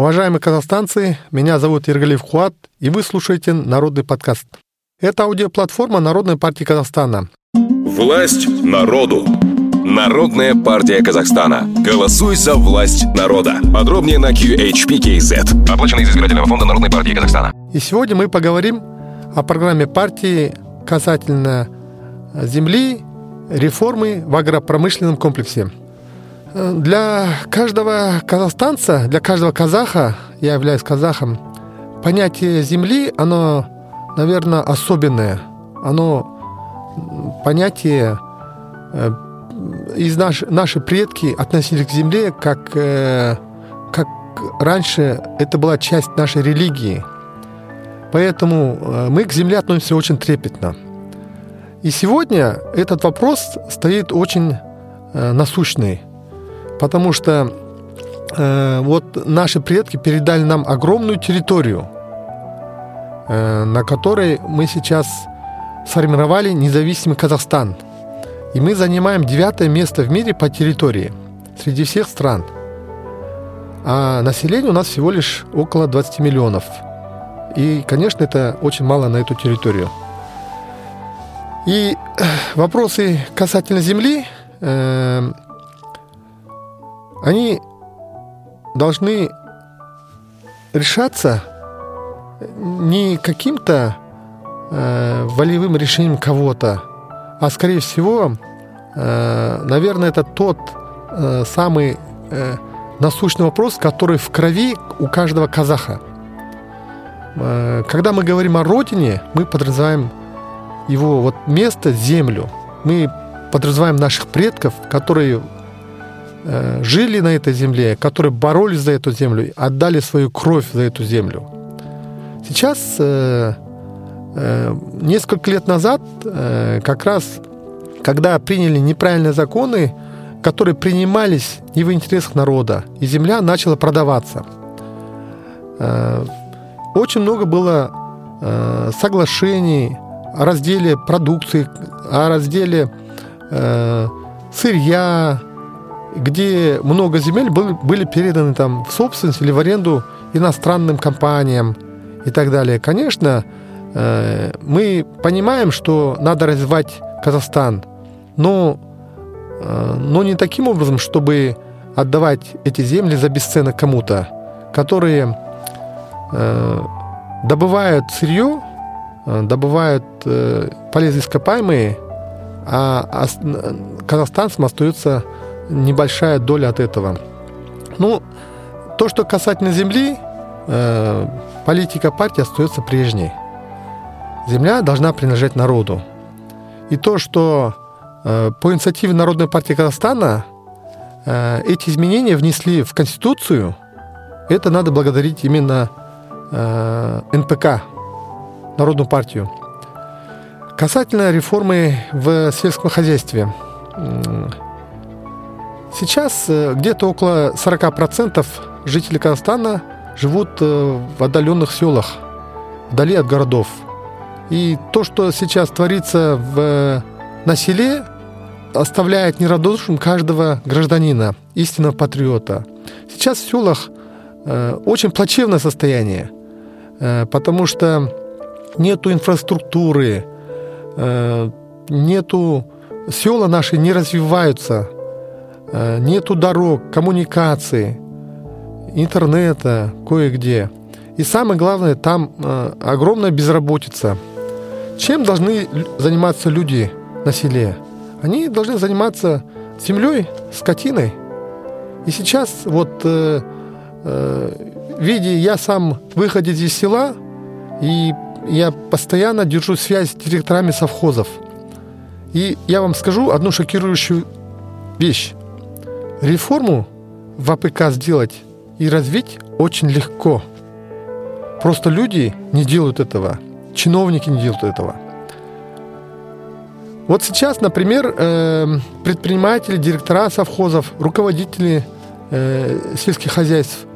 Уважаемые казахстанцы, меня зовут Ергалиев Хуат, и вы слушаете Народный подкаст. Это аудиоплатформа Народной партии Казахстана. Власть народу. Народная партия Казахстана. Голосуй за власть народа. Подробнее на QHPKZ. Оплачено из избирательного фонда Народной партии Казахстана. И сегодня мы поговорим о программе партии касательно земли, реформы в агропромышленном комплексе. Для каждого казахстанца, для каждого казаха, я являюсь казахом, понятие земли, оно, наверное, особенное. Оно понятие э, из наш, наши предки относились к земле как, э, как раньше это была часть нашей религии. Поэтому э, мы к земле относимся очень трепетно. И сегодня этот вопрос стоит очень насущный – Потому что э, вот наши предки передали нам огромную территорию, э, на которой мы сейчас сформировали независимый Казахстан. И мы занимаем девятое место в мире по территории среди всех стран. А население у нас всего лишь около 20 миллионов. И, конечно, это очень мало на эту территорию. И э, вопросы касательно земли э, они должны решаться не каким-то э, волевым решением кого-то, а скорее всего, э, наверное, это тот э, самый э, насущный вопрос, который в крови у каждого казаха. Э, когда мы говорим о родине, мы подразумеваем его вот место, землю. Мы подразумеваем наших предков, которые жили на этой земле, которые боролись за эту землю, отдали свою кровь за эту землю. Сейчас, э, э, несколько лет назад, как раз, когда приняли неправильные законы, которые принимались не в интересах народа, и земля начала продаваться. Очень много было соглашений о разделе продукции, о разделе сырья, где много земель были переданы там в собственность или в аренду иностранным компаниям и так далее. Конечно, э, мы понимаем, что надо развивать Казахстан, но, э, но не таким образом, чтобы отдавать эти земли за бесценок кому-то, которые э, добывают сырье, добывают полезные ископаемые, а казахстанцам остается небольшая доля от этого. Ну, то, что касательно земли, э, политика партии остается прежней. Земля должна принадлежать народу. И то, что э, по инициативе Народной партии Казахстана э, эти изменения внесли в Конституцию, это надо благодарить именно э, НПК, Народную партию. Касательно реформы в сельском хозяйстве. Сейчас э, где-то около 40% жителей Казахстана живут э, в отдаленных селах, вдали от городов. И то, что сейчас творится в, на селе, оставляет неравнодушным каждого гражданина, истинного патриота. Сейчас в селах э, очень плачевное состояние, э, потому что нету инфраструктуры, э, нету села наши не развиваются, Э, нету дорог, коммуникации, интернета кое-где. И самое главное, там э, огромная безработица. Чем должны заниматься люди на селе? Они должны заниматься землей, скотиной. И сейчас вот э, э, видя, я сам выходец из села, и я постоянно держу связь с директорами совхозов. И я вам скажу одну шокирующую вещь. Реформу в АПК сделать и развить очень легко. Просто люди не делают этого. Чиновники не делают этого. Вот сейчас, например, э, предприниматели, директора совхозов, руководители э, сельских хозяйств,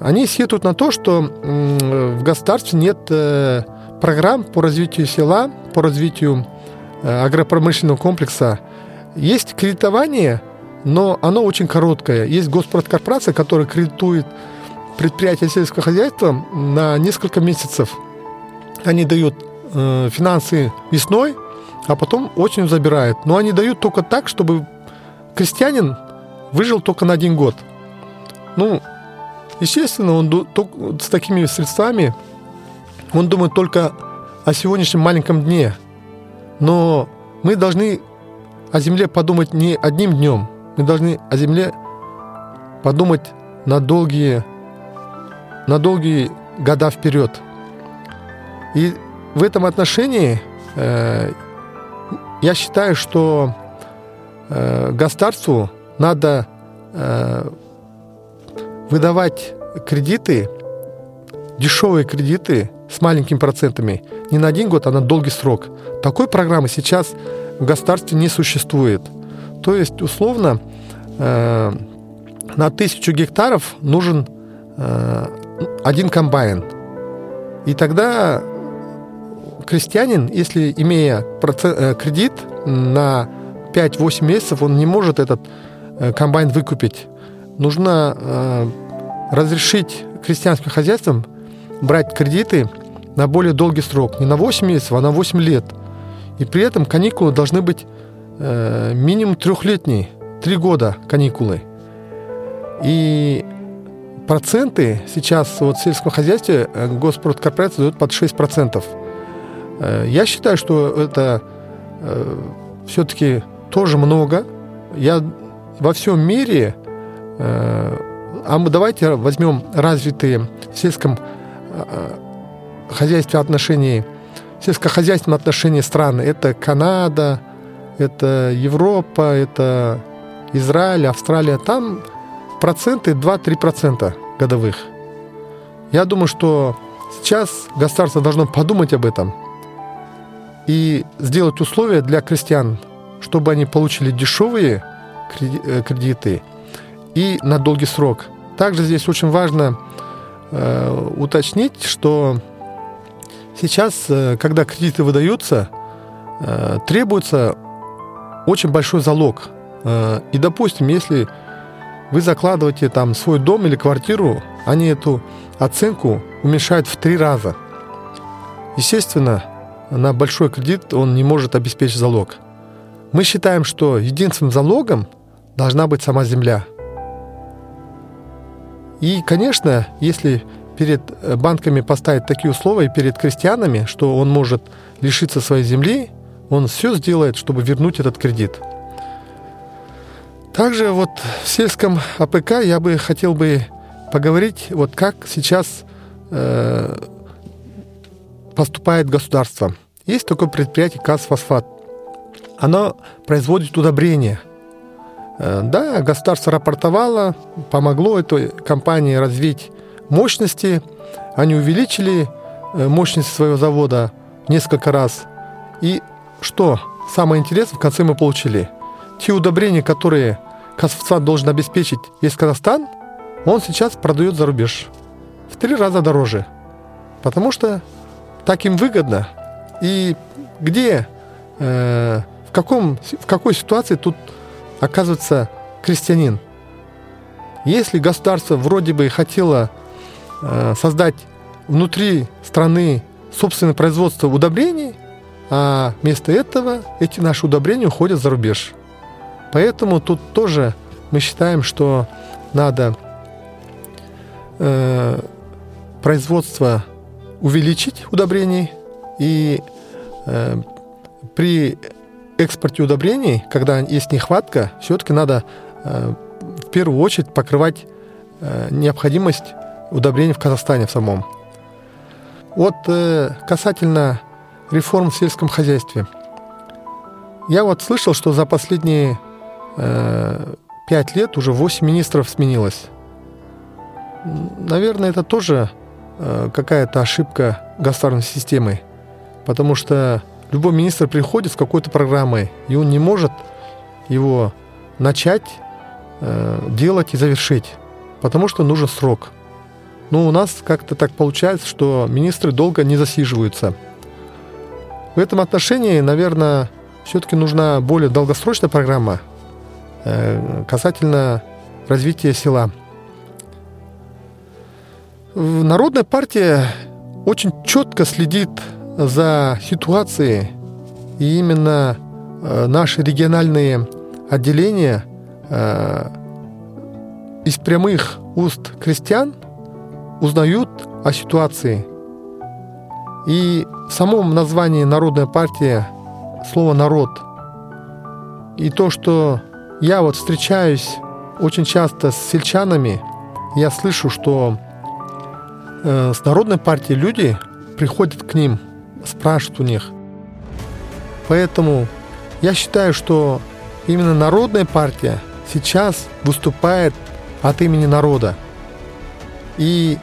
они сетуют на то, что в государстве нет э, программ по развитию села, по развитию агропромышленного комплекса. Есть кредитование – но оно очень короткое. Есть госпроткорпорация, которая кредитует предприятия сельского хозяйства на несколько месяцев. Они дают э, финансы весной, а потом осенью забирают. Но они дают только так, чтобы крестьянин выжил только на один год. Ну, естественно, он с такими средствами, он думает только о сегодняшнем маленьком дне. Но мы должны о земле подумать не одним днем. Мы должны о земле подумать на долгие, на долгие года вперед. И в этом отношении э, я считаю, что э, государству надо э, выдавать кредиты, дешевые кредиты с маленькими процентами не на один год, а на долгий срок. Такой программы сейчас в государстве не существует. То есть, условно, э, на тысячу гектаров нужен э, один комбайн. И тогда крестьянин, если имея процент, э, кредит на 5-8 месяцев, он не может этот комбайн выкупить. Нужно разрешить крестьянским хозяйствам брать кредиты на более долгий срок. Не на 8 месяцев, а на 8 лет. И при этом каникулы должны быть э, минимум трехлетние. Три года каникулы. И проценты сейчас вот в сельском хозяйстве э, госпроткорпорация дает под 6%. Э, я считаю, что это э, все-таки тоже много. Я во всем мире, а мы давайте возьмем развитые в сельском хозяйстве отношении, сельскохозяйственном отношении страны. Это Канада, это Европа, это Израиль, Австралия. Там проценты 2-3% годовых. Я думаю, что сейчас государство должно подумать об этом и сделать условия для крестьян, чтобы они получили дешевые э, кредиты и на долгий срок. Также здесь очень важно э, уточнить, что сейчас, э, когда кредиты выдаются, э, требуется очень большой залог. Э, и, допустим, если вы закладываете там свой дом или квартиру, они эту оценку уменьшают в три раза. Естественно, на большой кредит он не может обеспечить залог. Мы считаем, что единственным залогом должна быть сама земля. И, конечно, если перед э, банками поставить такие условия, перед крестьянами, что он может лишиться своей земли, он все сделает, чтобы вернуть этот кредит – также вот в сельском АПК я бы хотел бы поговорить, вот как сейчас э, поступает государство. Есть такое предприятие Казфосфат. Оно производит удобрения. Э, да, государство рапортовало, помогло этой компании развить мощности. Они увеличили э, мощность своего завода несколько раз. И что самое интересное в конце мы получили? Те удобрения, которые Казахстан должен обеспечить весь Казахстан, он сейчас продает за рубеж в три раза дороже. Потому что так им выгодно. И где, э, в, каком, в какой ситуации тут оказывается крестьянин? Если государство вроде бы хотело э, создать внутри страны собственное производство удобрений, а вместо этого эти наши удобрения уходят за рубеж. Поэтому тут тоже мы считаем, что надо э, производство увеличить удобрений и э, при экспорте удобрений, когда есть нехватка, все-таки надо э, в первую очередь покрывать э, необходимость удобрений в Казахстане в самом. Вот э, касательно реформ в сельском хозяйстве. Я вот слышал, что за последние Э, пять лет уже восемь министров сменилось. Наверное, это тоже э, какая-то ошибка государственной системы, потому что любой министр приходит с какой-то программой, и он не может его начать э, делать и завершить, потому что нужен срок. Но у нас как-то так получается, что министры долго не засиживаются. В этом отношении, наверное, все-таки нужна более долгосрочная программа, Э, касательно развития села. Народная партия очень четко следит за ситуацией, и именно э, наши региональные отделения э, из прямых уст крестьян узнают о ситуации. И в самом названии Народная партия слово «народ». И то, что я вот встречаюсь очень часто с сельчанами, я слышу, что э, с Народной партией люди приходят к ним, спрашивают у них. Поэтому я считаю, что именно Народная партия сейчас выступает от имени народа. И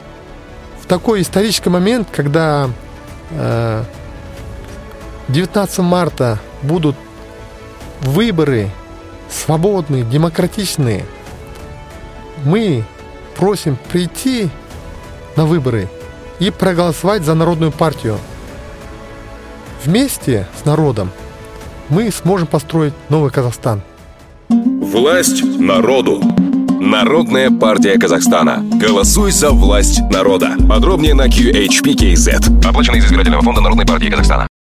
в такой исторический момент, когда 19 марта будут выборы свободные, демократичные, мы просим прийти на выборы и проголосовать за Народную партию. Вместе с народом мы сможем построить новый Казахстан. Власть народу. Народная партия Казахстана. Голосуй за власть народа. Подробнее на QHPKZ. Оплачено из избирательного фонда Народной партии Казахстана.